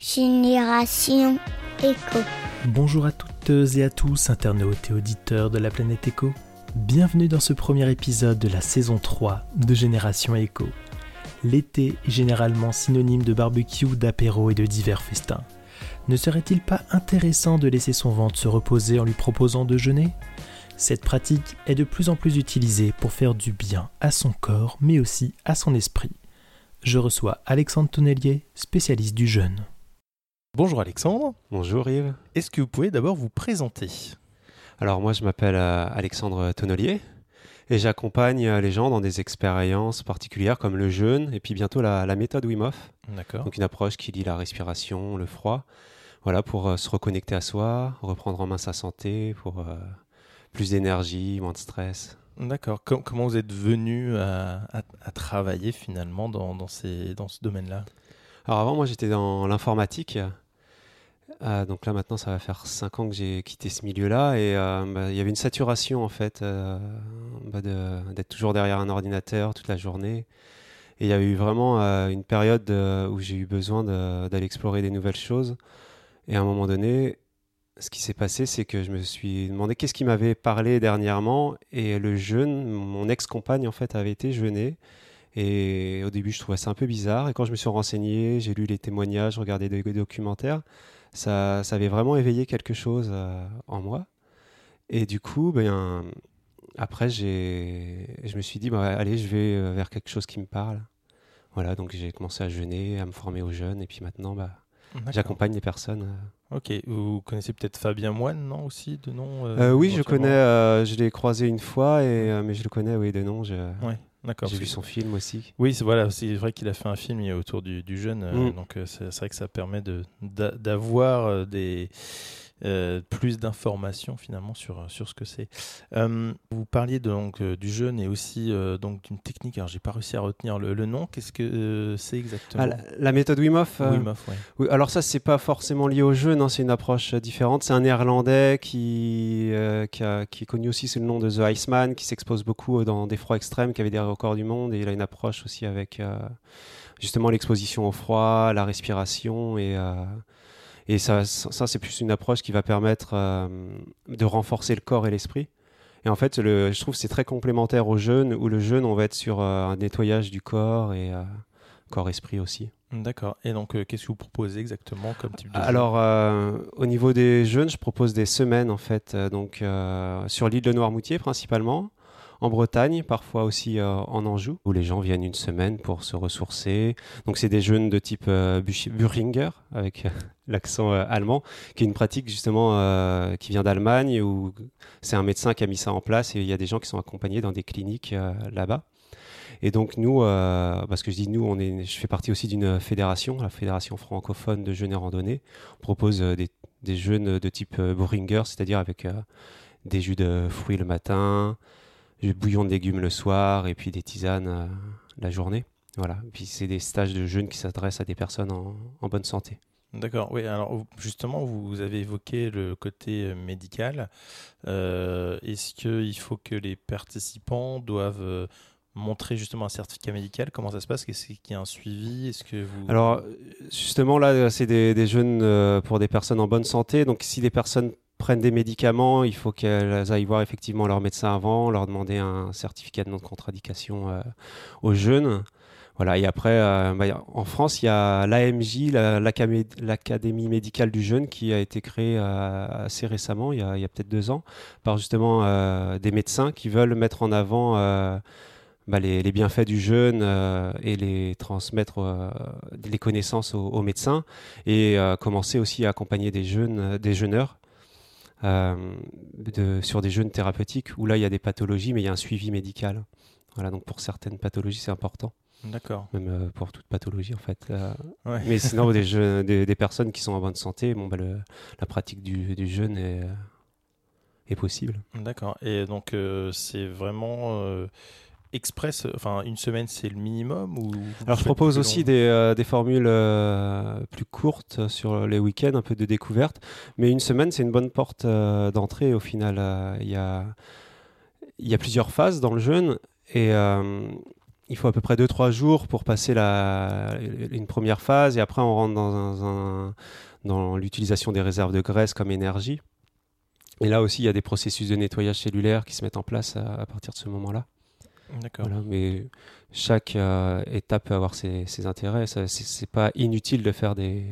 Génération Éco. Bonjour à toutes et à tous, internautes et auditeurs de la planète Éco. Bienvenue dans ce premier épisode de la saison 3 de Génération Éco. L'été est généralement synonyme de barbecue, d'apéro et de divers festins. Ne serait-il pas intéressant de laisser son ventre se reposer en lui proposant de jeûner? Cette pratique est de plus en plus utilisée pour faire du bien à son corps mais aussi à son esprit. Je reçois Alexandre Tonnelier, spécialiste du jeûne. Bonjour Alexandre. Bonjour Yves. Est-ce que vous pouvez d'abord vous présenter? Alors moi je m'appelle euh, Alexandre Tonnelier et j'accompagne euh, les gens dans des expériences particulières comme le jeûne et puis bientôt la, méthode Wim Hof. D'accord. Donc une approche qui lie la respiration, le froid, voilà pour euh, se reconnecter à soi, reprendre en main sa santé, pour plus d'énergie, moins de stress. D'accord. comment vous êtes venu à, travailler finalement dans, ces, dans ce domaine-là? Alors avant moi j'étais dans l'informatique. Euh, donc là maintenant ça va faire 5 ans que j'ai quitté ce milieu-là et euh, bah, il y avait une saturation en fait euh, bah, d'être toujours derrière un ordinateur toute la journée. Et il y a eu vraiment une période où j'ai eu besoin d'aller explorer des nouvelles choses. Et à un moment donné, ce qui s'est passé, c'est que je me suis demandé qu'est-ce qui m'avait parlé dernièrement. Et le jeûne, mon ex-compagne en fait avait été jeûner. Et au début, je trouvais ça un peu bizarre. Et quand je me suis renseigné, j'ai lu les témoignages, regardé des documentaires ça, ça avait vraiment éveillé quelque chose euh, en moi. Et du coup, ben, après, je me suis dit, bah, allez, je vais euh, vers quelque chose qui me parle. Voilà, donc j'ai commencé à jeûner, à me former aux jeunes, et puis maintenant, bah, j'accompagne les personnes. Euh. Ok, vous connaissez peut-être Fabien Moine, non, aussi, de nom Oui, je connais, je l'ai croisé une fois, et, mais je le connais, oui, de nom. Je... J'ai vu son film aussi. Oui, c'est voilà, c'est vrai qu'il a fait un film autour du, du jeune, euh, mm. donc euh, c'est vrai que ça permet d'avoir euh, des euh, plus d'informations finalement sur, sur ce que c'est. Euh, vous parliez donc euh, du jeûne et aussi donc d'une technique. Alors j'ai pas réussi à retenir le, nom. Qu'est-ce que c'est exactement ah, la, méthode Wim Hof. Wim Hof oui. Alors ça c'est pas forcément lié au jeûne. Hein, c'est une approche différente. C'est un Néerlandais qui qui, qui, est connu aussi sous le nom de The Iceman, qui s'expose beaucoup dans des froids extrêmes, qui avait des records du monde et il a une approche aussi avec justement l'exposition au froid, la respiration et et ça, ça c'est plus une approche qui va permettre euh, de renforcer le corps et l'esprit. Et en fait, le, je trouve que c'est très complémentaire au jeûne, où le jeûne, on va être sur euh, un nettoyage du corps et euh, corps-esprit aussi. D'accord. Et donc, qu'est-ce que vous proposez exactement comme type de Alors, au niveau des jeûnes, je propose des semaines, en fait, donc sur l'île de Noirmoutier principalement, en Bretagne, parfois aussi en Anjou, où les gens viennent une semaine pour se ressourcer. Donc, c'est des jeûnes de type Buringer, avec l'accent euh, allemand, qui est une pratique justement euh, qui vient d'Allemagne, où c'est un médecin qui a mis ça en place et il y a des gens qui sont accompagnés dans des cliniques euh, là-bas. Et donc nous, parce que je dis nous, je fais partie aussi d'une fédération, la fédération francophone de jeûne et randonnée. On propose des, des jeûnes de type Boringer, c'est-à-dire avec des jus de fruits le matin, du bouillon de légumes le soir et puis des tisanes la journée. Voilà. puis c'est des stages de jeûne qui s'adressent à des personnes en bonne santé. D'accord, oui, alors justement, vous avez évoqué le côté euh, médical. Euh, est-ce qu'il faut que les participants doivent euh, montrer justement un certificat médical? Comment ça se passe? Est-ce qu'il y a un suivi? Est-ce que vous... Alors, justement, là, c'est des, des jeunes pour des personnes en bonne santé. Donc, si les personnes prennent des médicaments, il faut qu'elles aillent voir effectivement leur médecin avant, leur demander un certificat de non-contre-indication aux jeunes. Voilà, et après, euh, bah, en France, il y a l'AMJ, l'Académie médicale du jeune, qui a été créée euh, assez récemment, il y a, peut-être deux ans, par justement euh, des médecins qui veulent mettre en avant bah, les, bienfaits du jeûne et les transmettre les connaissances aux, médecins et commencer aussi à accompagner des jeunes, des jeûneurs. De, sur des jeûnes thérapeutiques où là il y a des pathologies mais il y a un suivi médical. Voilà, donc pour certaines pathologies c'est important. D'accord. Même euh, pour toute pathologie, en fait. Euh. Mais sinon, des, des, personnes qui sont en bonne santé, bon, bah, la pratique du, du jeûne est, euh, est possible. D'accord. Et donc, c'est vraiment express, enfin une semaine c'est le minimum ou Alors je propose aussi des, des, formules plus courtes sur les week-ends, un peu de découverte, mais une semaine c'est une bonne porte d'entrée au final. Il y, a, y a plusieurs phases dans le jeûne et il faut à peu près 2-3 jours pour passer la, une première phase et après on rentre dans, un, dans l'utilisation des réserves de graisse comme énergie. Et là aussi, il y a des processus de nettoyage cellulaire qui se mettent en place à, partir de ce moment-là. D'accord. mais chaque euh, étape peut avoir ses, intérêts. Ce n'est pas inutile de faire des,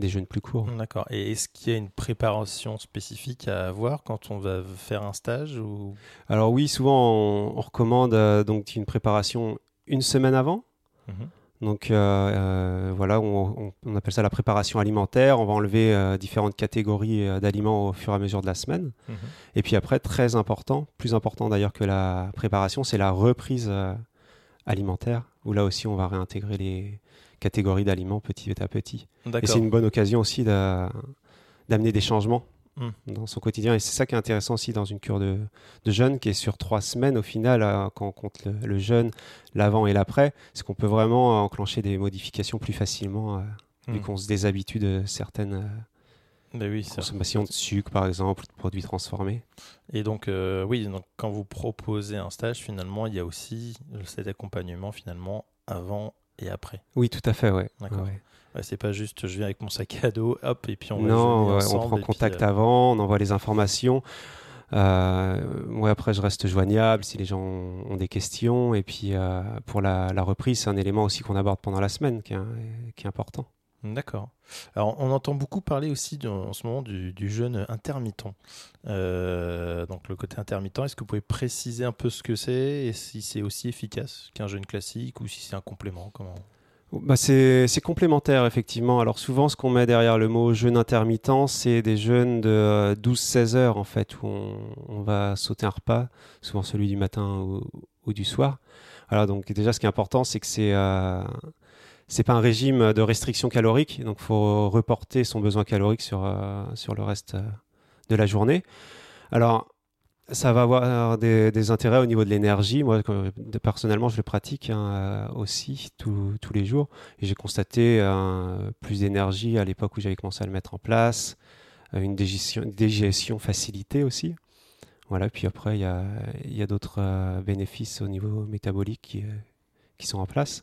des jeûnes plus courts. D'accord. Et est-ce qu'il y a une préparation spécifique à avoir quand on va faire un stage ou... Alors oui, souvent on, recommande euh, donc une préparation une semaine avant. Mhm. Donc euh, euh, voilà, on, appelle ça la préparation alimentaire. On va enlever différentes catégories d'aliments au fur et à mesure de la semaine. Mhm. Et puis après, très important, plus important d'ailleurs que la préparation, c'est la reprise alimentaire, où là aussi on va réintégrer les, catégorie d'aliments petit à petit. Et c'est une bonne occasion aussi d'amener des changements hmm. dans son quotidien. Et c'est ça qui est intéressant aussi dans une cure de, de jeûne qui est sur trois semaines au final, euh, quand on compte le, jeûne, l'avant et l'après, c'est qu'on peut vraiment enclencher des modifications plus facilement euh, vu hmm. qu'on se déshabitue de certaines euh, ben oui, consommations de sucre par exemple, de produits transformés. Et donc oui, donc quand vous proposez un stage, finalement, il y a aussi cet accompagnement finalement avant et après. Oui, tout à fait, ouais. D'accord. C'est pas juste je viens avec mon sac à dos, hop, et puis on Non, on prend contact euh, avant, on envoie les informations. Euh, moi, après, je reste joignable si les gens ont des questions. Et puis, euh, pour la, reprise, c'est un élément aussi qu'on aborde pendant la semaine qui est important. D'accord. Alors, on entend beaucoup parler aussi en ce moment du, jeûne intermittent. Euh, donc, le côté intermittent, est-ce que vous pouvez préciser un peu ce que c'est et si c'est aussi efficace qu'un jeûne classique ou si c'est un complément comment... bah c'est, complémentaire, effectivement. Alors, souvent, ce qu'on met derrière le mot jeûne intermittent, c'est des jeûnes de 12-16 heures, en fait, où on, va sauter un repas, souvent celui du matin ou, du soir. Alors, donc, déjà, ce qui est important, c'est que c'est. Euh, c'est pas un régime de restriction calorique, donc faut reporter son besoin calorique sur, euh, sur le reste euh, de la journée. Alors, ça va avoir des, intérêts au niveau de l'énergie. Moi, personnellement, je le pratique hein, euh, aussi tous les jours. J'ai constaté plus d'énergie à l'époque où j'avais commencé à le mettre en place, une digestion, facilitée aussi. Voilà, puis après, il y a, d'autres bénéfices au niveau métabolique qui, sont en place.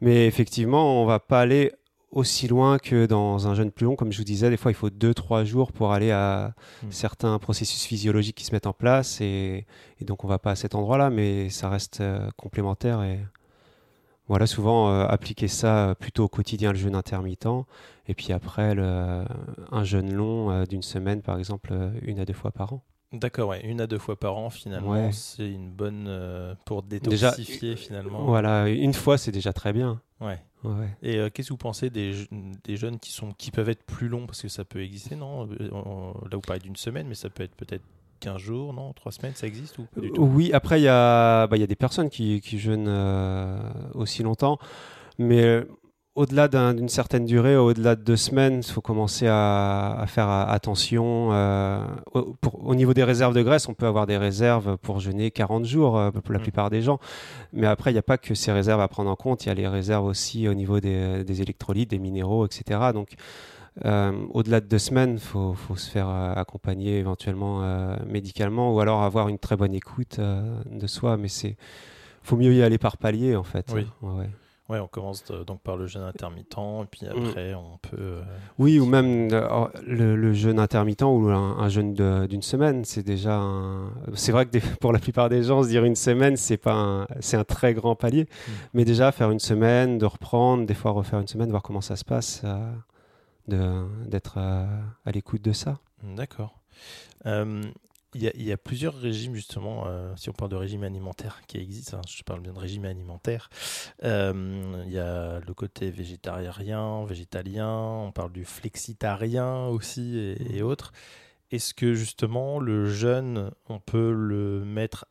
Mais effectivement, on va pas aller aussi loin que dans un jeûne plus long. Comme je vous disais, des fois, il faut 2-3 jours pour aller à hmm. certains processus physiologiques qui se mettent en place. Et, donc, on va pas à cet endroit-là, mais ça reste euh, complémentaire. Et voilà, souvent, euh, appliquer ça plutôt au quotidien, le jeûne intermittent. Et puis après, un jeûne long euh, d'une semaine, par exemple, une à deux fois par an. D'accord, ouais. une à deux fois par an, finalement, c'est une bonne euh, pour détoxifier finalement. Voilà, une fois, c'est déjà très bien. Ouais. Ouais. Et euh, qu'est-ce que vous pensez des, des jeunes qui sont qui peuvent être plus longs? Parce que ça peut exister, non? Euh, Là, vous parlez d'une semaine, mais ça peut être peut-être 15 jours, non? 3 semaines, ça existe ou Oui, après, il y, a, bah, y a des personnes qui, qui jeûnent aussi longtemps. Mais au-delà d'une certaine durée, au-delà de deux semaines, il faut commencer à, faire attention. Euh, au, niveau des réserves de graisse, on peut avoir des réserves pour jeûner 40 jours euh, pour la mm. plupart des gens. Mais après, il n'y a pas que ces réserves à prendre en compte. Il y a les réserves aussi au niveau des, électrolytes, des minéraux, etc. Donc, euh, au-delà de deux semaines, il faut, se faire accompagner éventuellement médicalement ou alors avoir une très bonne écoute de soi. Mais c'est faut mieux y aller par palier en fait. Oui. Ouais, Ouais, on commence donc par le jeûne intermittent, et puis mm. après, on peut. Euh, oui, ou même euh, le, jeûne intermittent ou un, jeûne d'une semaine, c'est déjà. C'est vrai que pour la plupart des gens, se dire une semaine, c'est pas c'est un très grand palier, mm. mais déjà faire une semaine, de reprendre, des fois refaire une semaine, voir comment ça se passe, euh, d'être à l'écoute de ça. D'accord. Il y, a, plusieurs régimes, justement, euh, si on parle de régime alimentaire qui existe, hein, je parle bien de régime alimentaire. Euh, il y a le côté végétarien, végétalien, on parle du flexitarien aussi et, et autres. Est-ce que justement le jeûne, on peut le mettre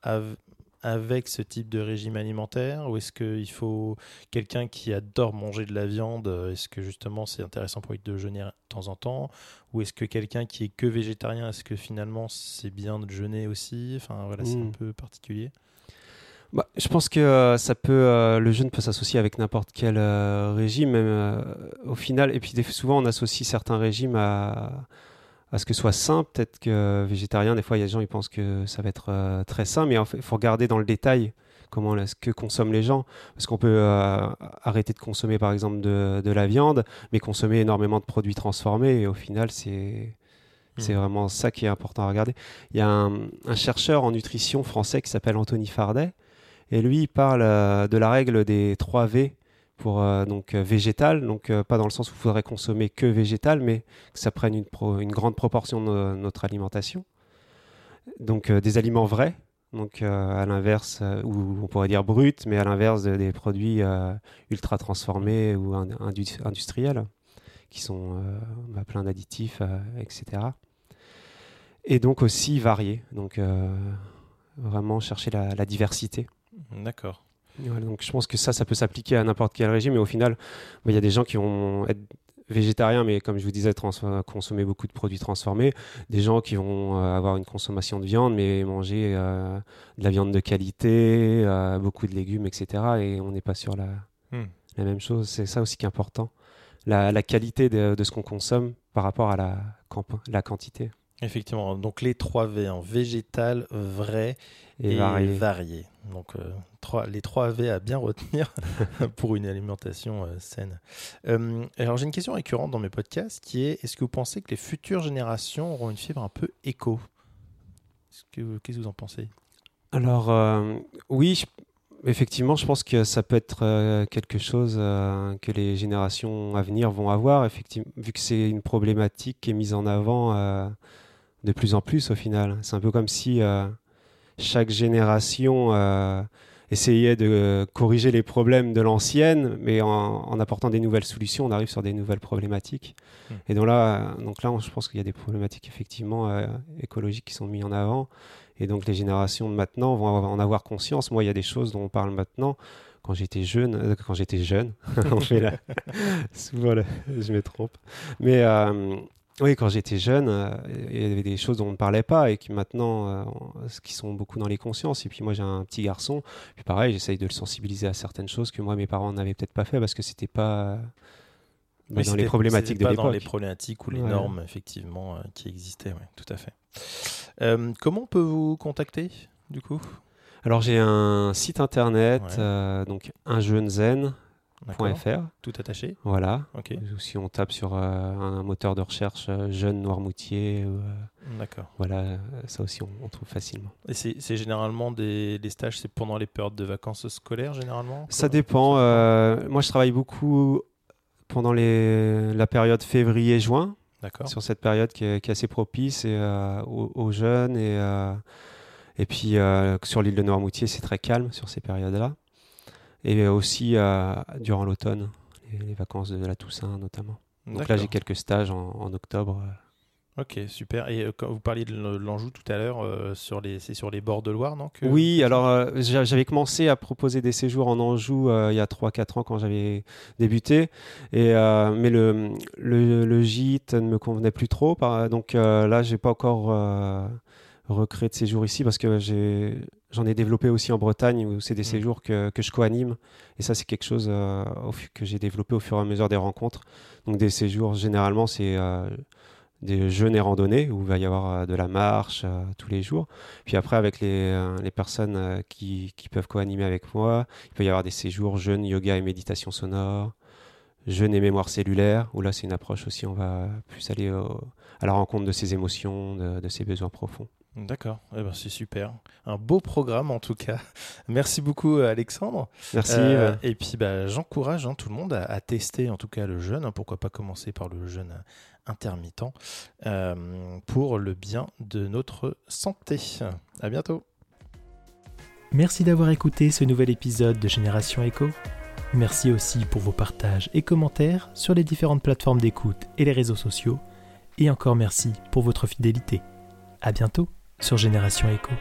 avec ce type de régime alimentaire Ou est-ce qu'il faut quelqu'un qui adore manger de la viande Est-ce que justement c'est intéressant pour lui de jeûner de temps en temps Ou est-ce que quelqu'un qui est que végétarien, est-ce que finalement c'est bien de jeûner aussi? Enfin voilà, c'est un hmm. peu particulier. Bah, je pense que euh, ça peut, euh, le jeûne peut s'associer avec n'importe quel euh, régime, même au final. Et puis souvent on associe certains régimes à à ce que ce soit sain. Peut-être que végétarien, des fois, il y a des gens qui pensent que ça va être euh, très sain, mais il faut regarder dans le détail comment ce que consomment les gens. Parce qu'on peut arrêter de consommer par exemple de, de, la viande, mais consommer énormément de produits transformés et au final c'est c'est hmm. vraiment ça qui est important à regarder. Il y a un, un chercheur en nutrition français qui s'appelle Anthony Fardet et lui il parle de la règle des 3 V pour euh, donc euh, végétal, donc euh, pas dans le sens où il faudrait consommer que végétal, mais que ça prenne une, grande proportion de notre alimentation. Donc des aliments vrais, donc à l'inverse, ou on pourrait dire bruts, mais à l'inverse des produits ultra transformés ou industriels, qui sont bah, pleins d'additifs, etc. Et donc aussi variés, donc vraiment chercher la diversité. D'accord donc je pense que ça, ça peut s'appliquer à n'importe quel régime. Mais au final, bah, il y a des gens qui vont être végétariens, mais comme je vous disais, consommer beaucoup de produits transformés. Des gens qui vont euh, avoir une consommation de viande, mais manger euh, de la viande de qualité, euh, beaucoup de légumes, etc. Et on n'est pas sur la, hmm. la même chose. C'est ça aussi qui est important. La, la qualité de, de ce qu'on consomme par rapport à la, la quantité. Effectivement, donc les 3 V, en végétal, vrai et, varié. Donc euh, les 3 V à bien retenir pour une alimentation euh, saine. Euh, alors j'ai une question récurrente dans mes podcasts qui est est-ce que vous pensez que les futures générations auront une fibre un peu éco? Qu'est-ce que vous en pensez? Alors oui, effectivement, je pense que ça peut être quelque chose que les générations à venir vont avoir, effectivement, vu que c'est une problématique qui est mise en avant de plus en plus au final. C'est un peu comme si euh, chaque génération euh, essayait de corriger les problèmes de l'ancienne, mais en, apportant des nouvelles solutions, on arrive sur des nouvelles problématiques. Hmm. Et donc là, donc là, je pense qu'il y a des problématiques effectivement euh, écologiques qui sont mises en avant. Et donc les générations de maintenant vont en avoir conscience. Moi, il y a des choses dont on parle maintenant quand j'étais jeune, quand j'étais jeune, on fait là, souvent je me trompe, mais oui, quand j'étais jeune, euh, il y avait des choses dont on ne parlait pas et qui maintenant, euh, qui sont beaucoup dans les consciences. Et puis moi, j'ai un petit garçon. Puis pareil, j'essaye de le sensibiliser à certaines choses que moi, mes parents n'avaient peut-être pas fait parce que c'était pas bah, dans les problématiques de l'époque. Pas dans les problématiques ou les normes effectivement euh, qui existaient. Tout à fait. comment on peut vous contacter du coup? Alors j'ai un site internet, donc un jeune zen .fr. Tout attaché Voilà. Si on tape sur euh, un moteur de recherche euh, jeune Noirmoutier, euh, D'accord. voilà, ça aussi on, trouve facilement. Et c'est généralement des, stages, c'est pendant les périodes de vacances scolaires généralement Ça dépend. moi je travaille beaucoup pendant les, la période février-juin. Sur cette période qui est, assez propice et, aux, jeunes et, et puis sur l'île de Noirmoutier c'est très calme sur ces périodes-là et aussi euh, durant l'automne, les, vacances de la Toussaint notamment. Donc là, j'ai quelques stages en, octobre. Ok, super. Et euh, quand vous parliez de l'Anjou tout à l'heure, euh, sur c'est sur les bords de Loire, non Oui, alors j'avais commencé à proposer des séjours en Anjou il y a 3-4 ans quand j'avais débuté. Et, mais le, le, le, gîte ne me convenait plus trop. donc là, j'ai pas encore recréé de séjour ici parce que j'ai J'en ai développé aussi en Bretagne où c'est des mm. séjours que, que je co-anime. Et ça, c'est quelque chose euh, que j'ai développé au fur et à mesure des rencontres. Donc, des séjours, généralement, c'est euh, des jeûnes et randonnées où il va y avoir euh, de la marche tous les jours. Puis après, avec les, les personnes qui, qui, peuvent co-animer avec moi, il peut y avoir des séjours jeûnes, yoga et méditation sonore, jeûne et mémoire cellulaire, où là, c'est une approche aussi, on va plus aller à la rencontre de ses émotions, de, de ses besoins profonds. D'accord, eh ben, c'est super. Un beau programme en tout cas. Merci beaucoup Alexandre. Merci. Euh, et puis bah, j'encourage hein, tout le monde à, tester en tout cas le jeûne. Hein. pourquoi pas commencer par le jeûne intermittent euh, pour le bien de notre santé. À bientôt. Merci d'avoir écouté ce nouvel épisode de Génération Echo. Merci aussi pour vos partages et commentaires sur les différentes plateformes d'écoute et les réseaux sociaux. Et encore merci pour votre fidélité. À bientôt sur Génération Echo.